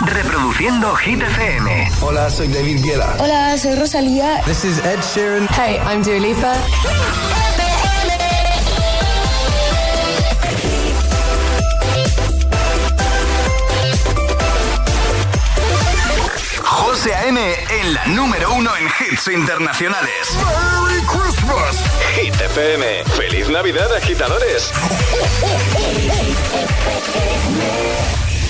Reproduciendo Hit FM. Hola, soy David Guetta. Hola, soy Rosalía. This is Ed Sheeran. Hey, I'm Dua Lipa. José A.M. en la número uno en hits internacionales. ¡Merry Christmas! Hit FM. ¡Feliz Navidad, agitadores!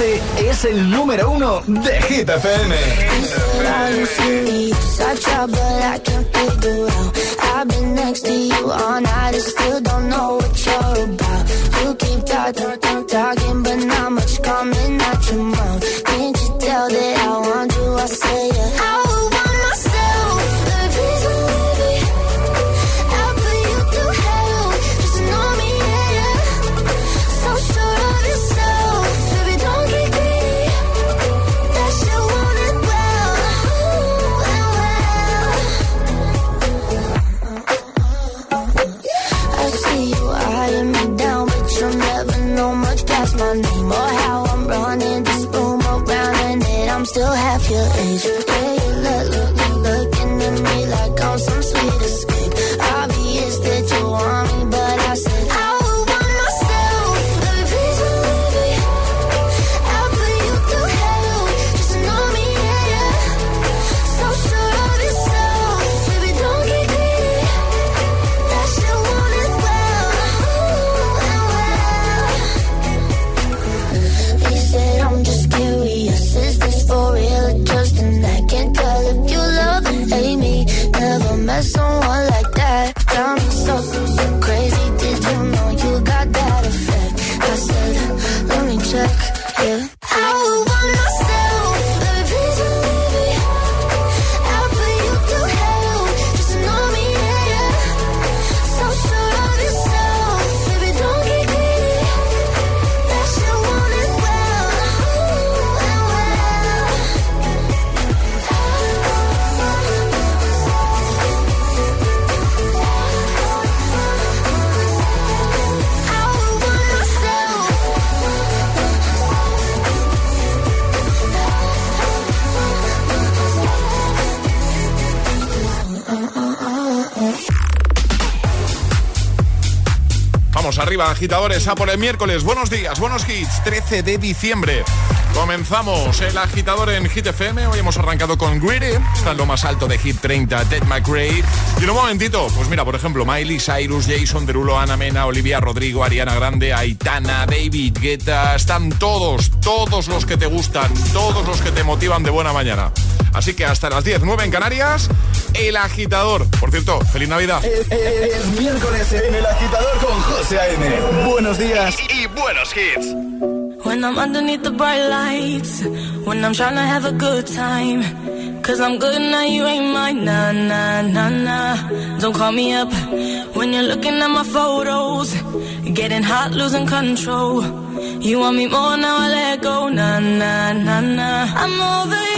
Este es el número uno de Hit FM. Talking, but much coming your mouth. Can't you tell that I want you? Say. Agitadores, a por el miércoles. Buenos días, buenos hits, 13 de diciembre. Comenzamos el agitador en Hit FM. Hoy hemos arrancado con Greedy, está en lo más alto de Hit 30, Ted McRae. Y en un momentito, pues mira, por ejemplo, Miley Cyrus, Jason Derulo, Ana Mena, Olivia Rodrigo, Ariana Grande, Aitana, David Guetta. Están todos, todos los que te gustan, todos los que te motivan de buena mañana. Así que hasta las 10, 9 en Canarias, el agitador. Por cierto, feliz Navidad. Es, miércoles en el agitador con José A.M. Buenos días y, buenos hits. When I'm underneath the bright lights, when I'm trying to have a good time. Cause I'm good now, you ain't mine. Nah, nah, nah, nah. Don't call me up when you're looking at my photos. Getting hot, losing control. You want me more now, I let go. Nah, nah, nah, nah. I'm over you.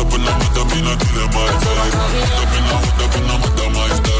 up in the hood up in the hood my style. Up in.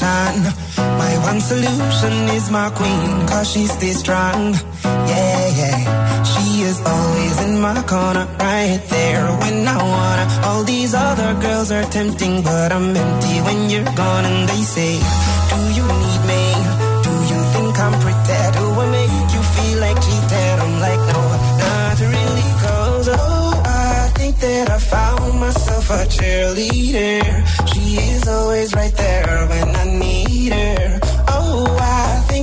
My one solution is my queen, cause she stays strong. Yeah, yeah. She is always in my corner, right there when I wanna. All these other girls are tempting, but I'm empty when you're gone. And they say, Do you need me? Do you think I'm pretty? Do I make you feel like cheating? I'm like, No, not really, cause oh, I think that I found myself a cheerleader. She is always right there when I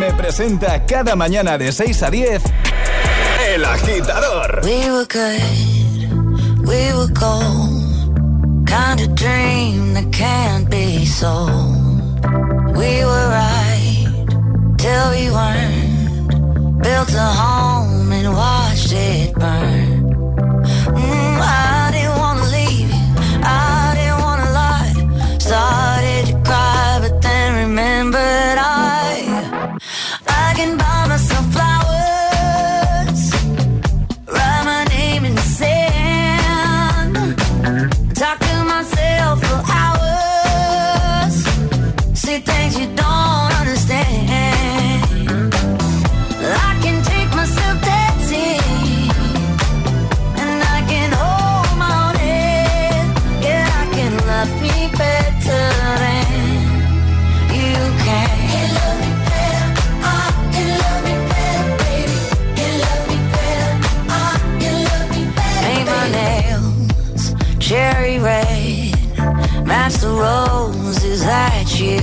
A.M. presenta cada mañana de 6 a 10 El agitador. We were good, we were gold. Kind of dream that can't be sold. We were right till we weren't. Built a home and watched it burn.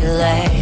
Miley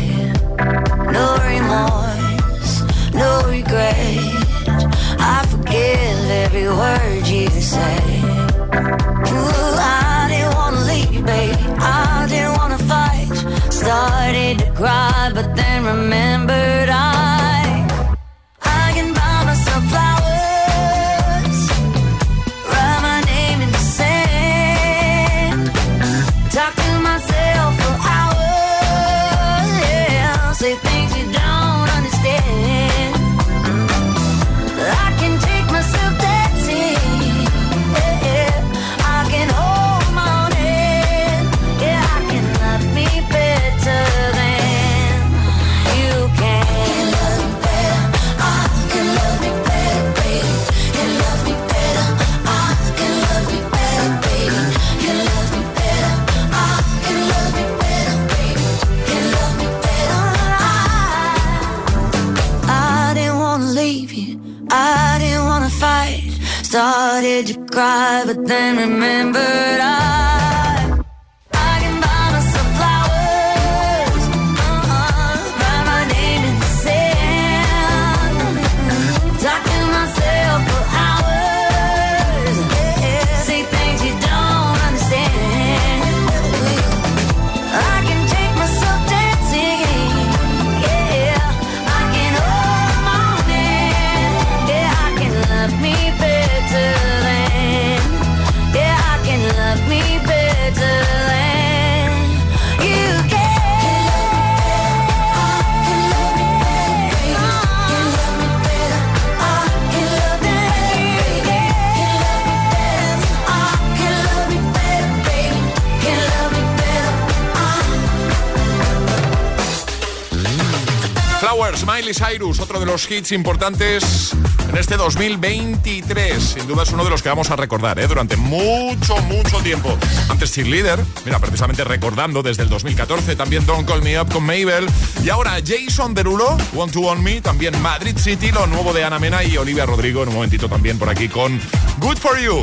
los hits importantes en este 2023. Sin duda es uno de los que vamos a recordar ¿eh? durante mucho, mucho tiempo. Antes Cheerleader, mira, precisamente recordando desde el 2014, también Don't Call Me Up con Mabel. Y ahora Jason Derulo, Want to Want Me, también Madrid City, lo nuevo de Ana Mena y Olivia Rodrigo en un momentito también por aquí con Good For You.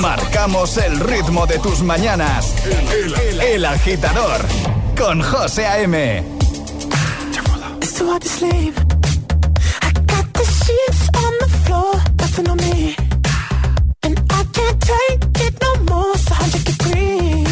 Marcamos el ritmo de tus mañanas. El, agitador con José A.M. too hard to sleep. I got the sheets on the floor, nothing on me. And I can't take it no more, it's 100 degrees.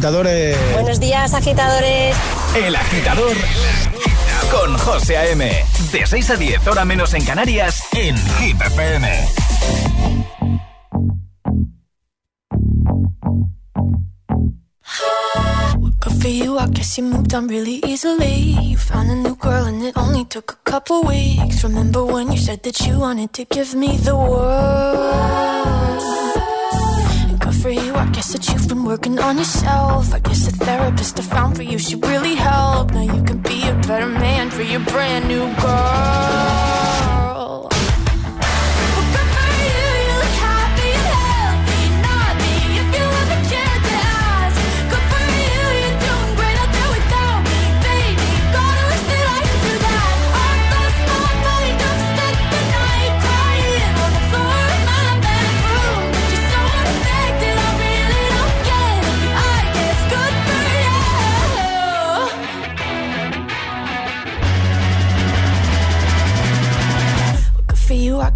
agitadores. Buenos días, agitadores. El agitador con José A.M. De 6 a 10, hora menos en Canarias, en Hit FM. Good for you, I guess you moved on really easily. You found a new girl and it only took a couple weeks. Remember when you said that you wanted to give me the world? for you. I guess that been working on yourself. I guess the therapist I found for you should really help. Now you can be a better man for your brand new girl.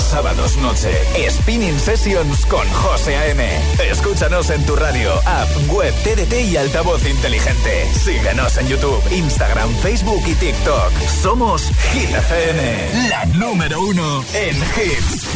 Sábados noche, Spinning Sessions con José A.M. Escúchanos en tu radio, app, web, TDT y altavoz inteligente. Síguenos en YouTube, Instagram, Facebook y TikTok. Somos Hit FM, la número uno en hits.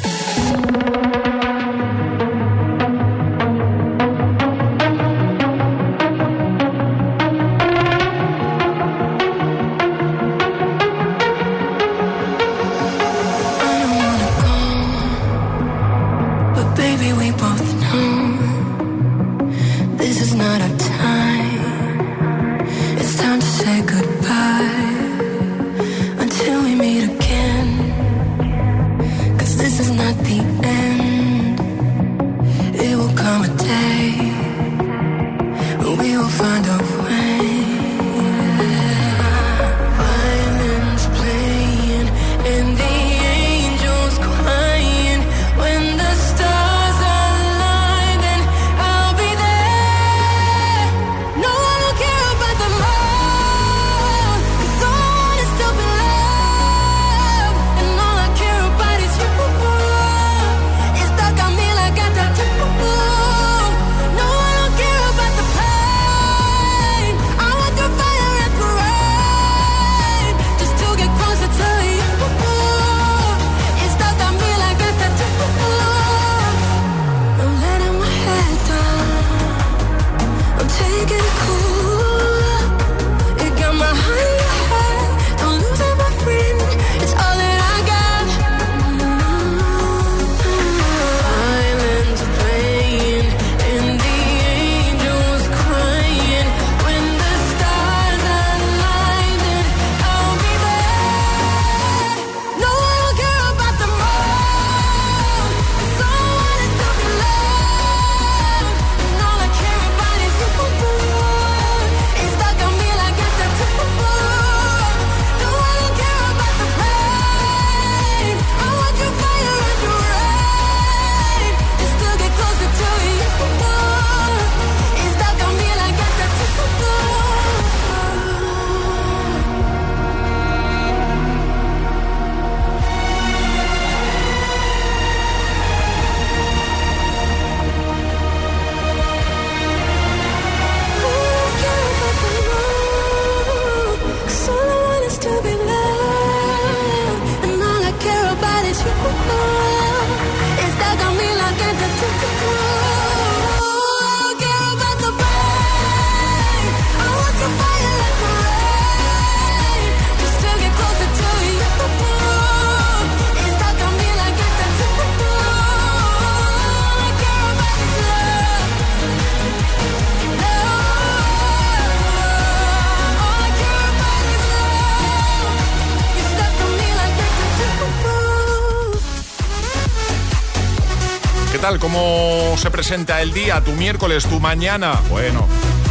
¿Cómo se presenta el día, tu miércoles, tu mañana? Bueno,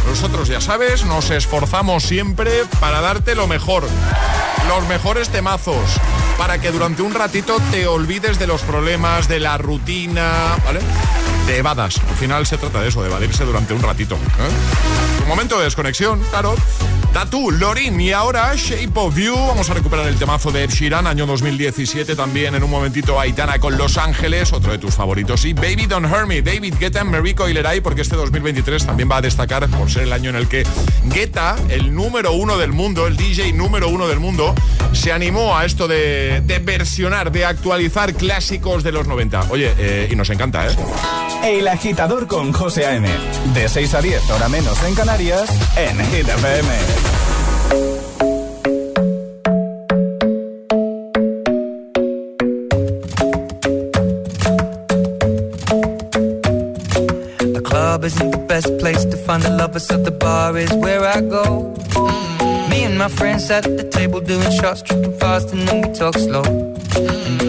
nosotros ya sabes, nos esforzamos siempre para darte lo mejor, los mejores temazos, para que durante un ratito te olvides de los problemas, de la rutina, ¿vale? Te evadas. Al final se trata de eso, de evadirse durante un ratito. ¿eh? Un momento de desconexión, claro. Tatu, Lorin y ahora Shape of You. Vamos a recuperar el temazo de Ed Sheeran, año 2017. También en un momentito Aitana con Los Ángeles, otro de tus favoritos. Y Baby Don't Hurt Me, David Guetta, Marico y Leray, porque este 2023 también va a destacar por ser el año en el que Guetta, el número uno del mundo, el DJ número uno del mundo, se animó a esto de, versionar, de actualizar clásicos de los 90. Oye, eh, y nos encanta, ¿eh? El agitador con José A.M. De 6 a 10, hora menos en Canarias, en Hit FM. isn't the best place to find the lovers, so the bar is where I go. My friends at the table doing shots, tripping fast, and then we talk slow.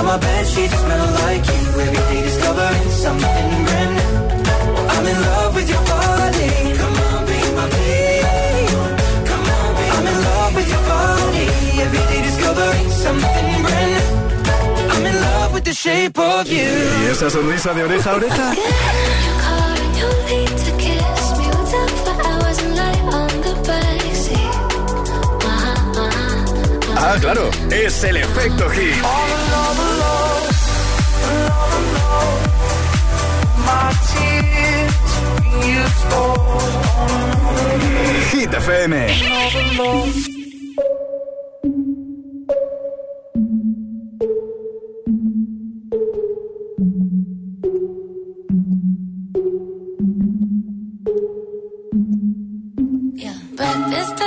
Now my bed sheets smell like you. Every day discovering something brand new. I'm in love with your body. Come on, be my baby. Come on, be I'm in love with your body. Every day discovering something brand new. I'm in love with the shape of you. ¿Y esa sonrisa de oreja a oreja? Ah, claro, es el efecto hit. Hit FM.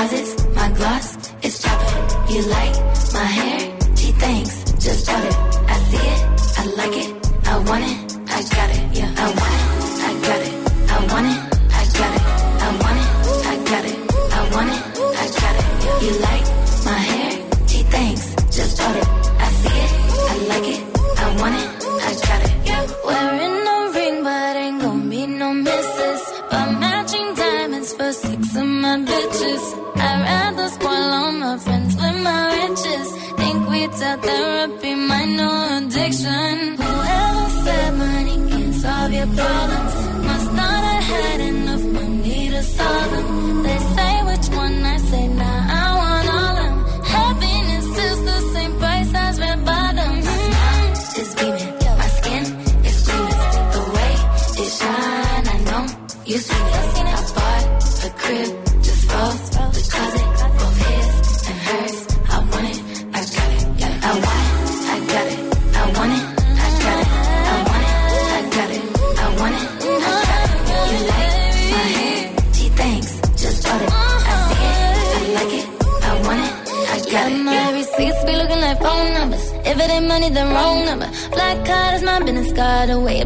Cause it's my gloss, it's chopping. You like my hair? She thinks, just drop it. I see it, I like it, I want it, I got it, yeah, I want it.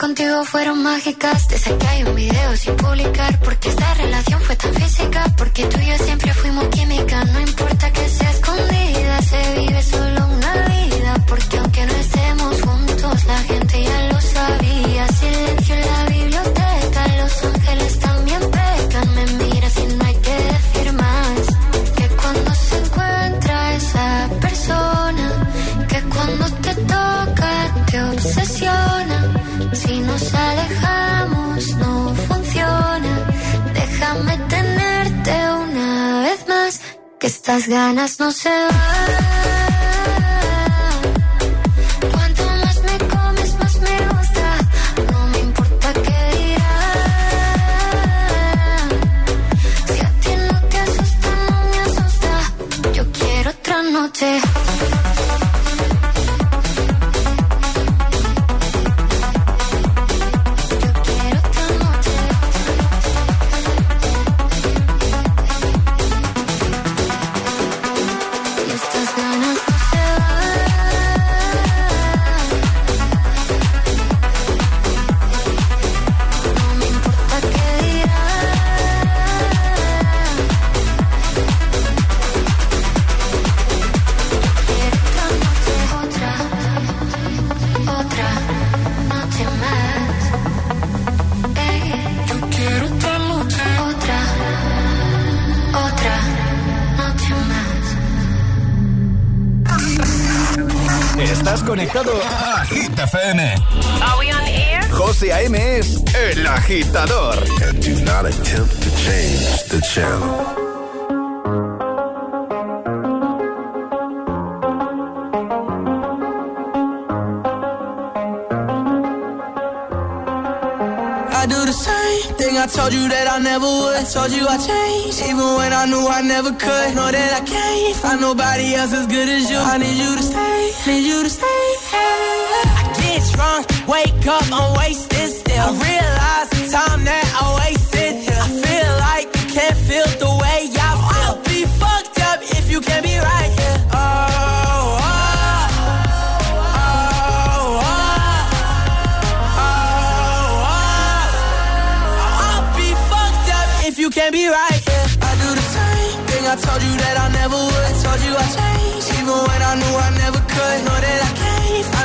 contigo fueron mágicas. Te saqué hay un video sin publicar. Porque esta relación fue tan física. Porque tú y yo siempre fuimos química. No importa. Las ganas no se van. Cuanto más me comes, más me gusta. No me importa qué dirán. Si a ti lo que asusta no me asusta, yo quiero otra noche. nobody else as good as you. I need you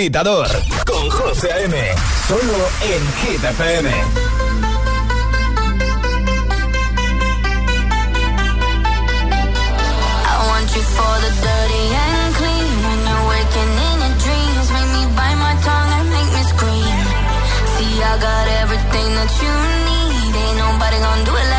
agitador con José M. Solo en Hit FM. I want you for the dirty and clean. When you're waking in your dreams, make me bite my tongue and make me scream. See, I got everything that you need. Ain't nobody gonna do it.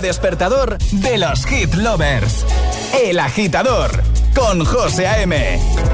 despertador de los hit lovers. El agitador con José A.M.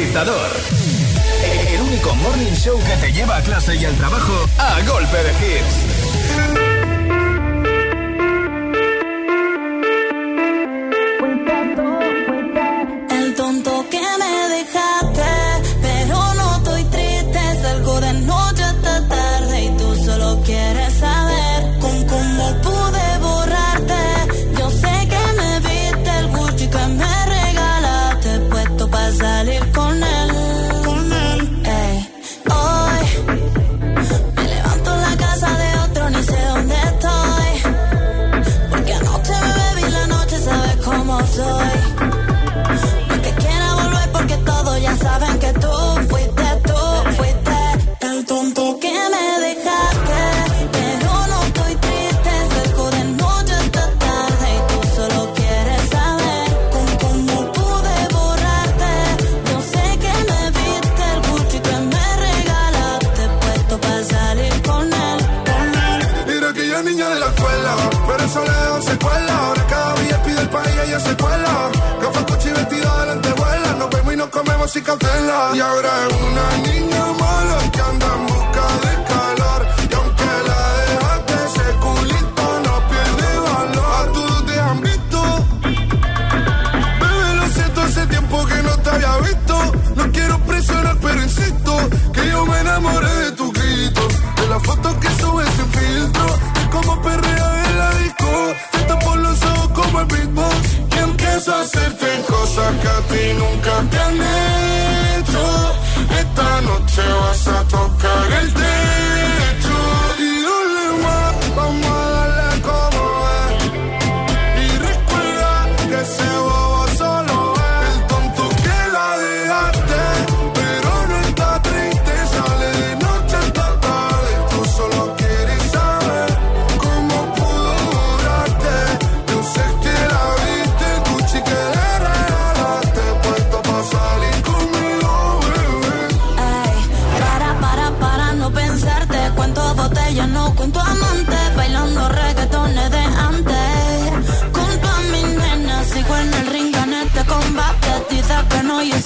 El único morning show que te lleva a clase y al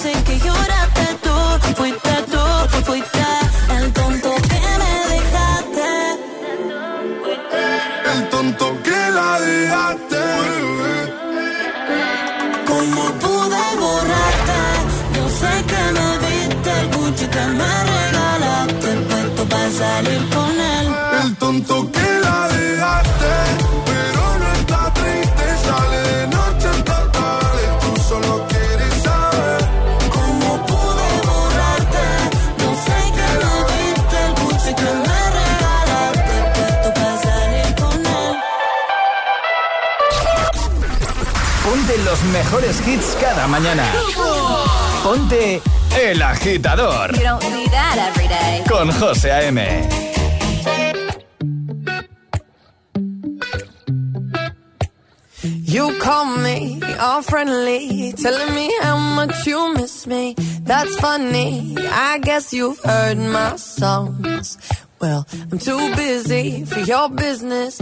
y yo sé que lloraste mejores hits cada mañana. Ponte El Agitador You don't see that every day. con José A.M. You call me all friendly, telling me how much you miss me. That's funny. I guess you've heard my songs. Well, I'm too busy for your business.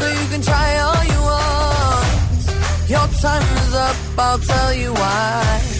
So you can try all you want. Your time is up. I'll tell you why.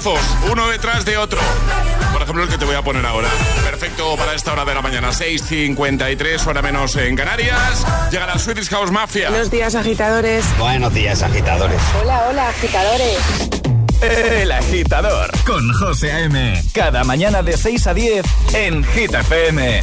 Temazos, uno detrás de otro. Por ejemplo, el que te voy a poner ahora. Perfecto para esta hora de la mañana, 6.53, hora menos en Canarias. Llega la Swedish House Mafia. Buenos días, agitadores. Buenos días, agitadores. Hola, hola, agitadores. El agitador con José A.M. Cada mañana de 6 a 10 en Hit FM.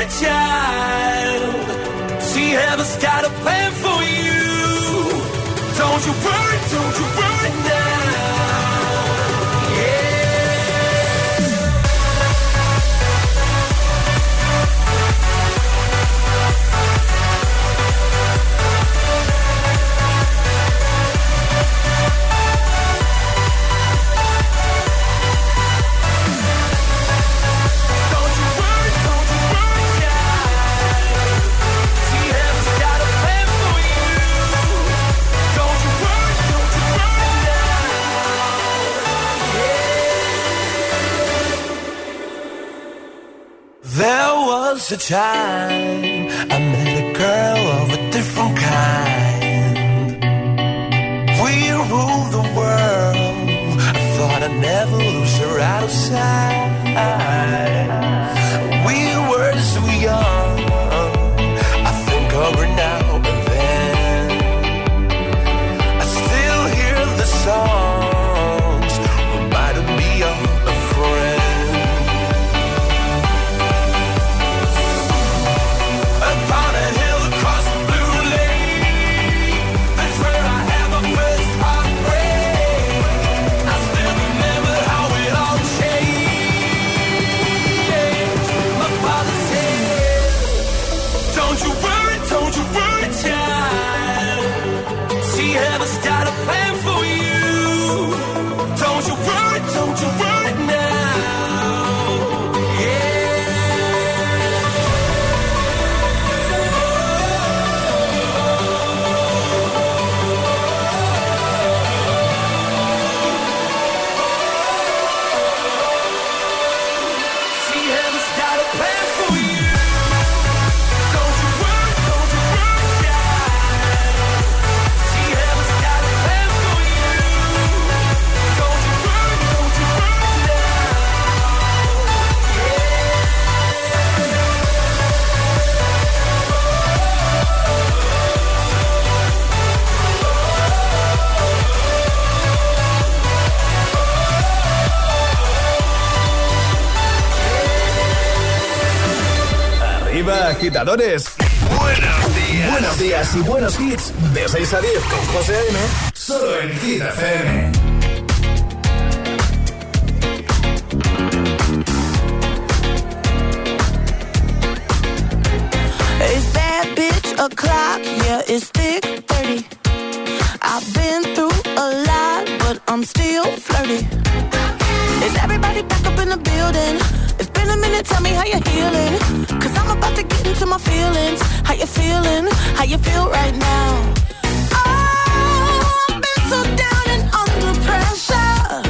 worry, child. See, heaven's got a plan for you. Don't you worry, don't you worry now. A time agitadores. Buenos días. Buenos días y buenos hits. De 6 a 10 con José A.M. Solo en Hit FM. It's bad bitch o'clock, yeah, it's thick 30. I've been through a lot, but I'm still flirty. Is everybody back up in the building? It's been a minute, tell me how you're healing. Cause I'm about to get into my feelings. How you feeling? How you feel right now? Oh, I've been so down and under pressure.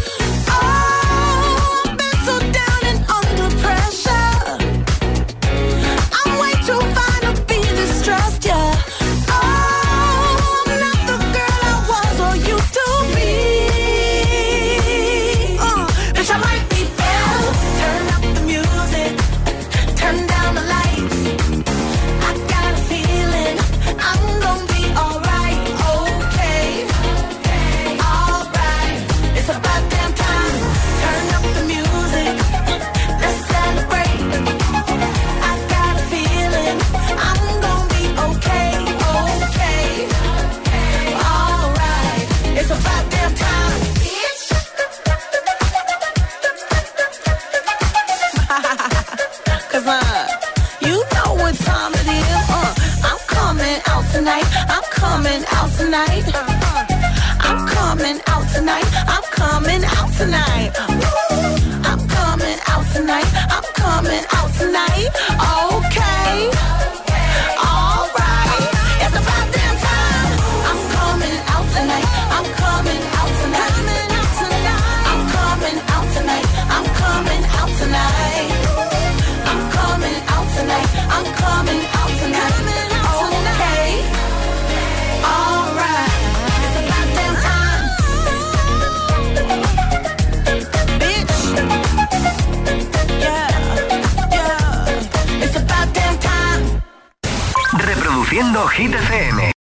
Hit FM.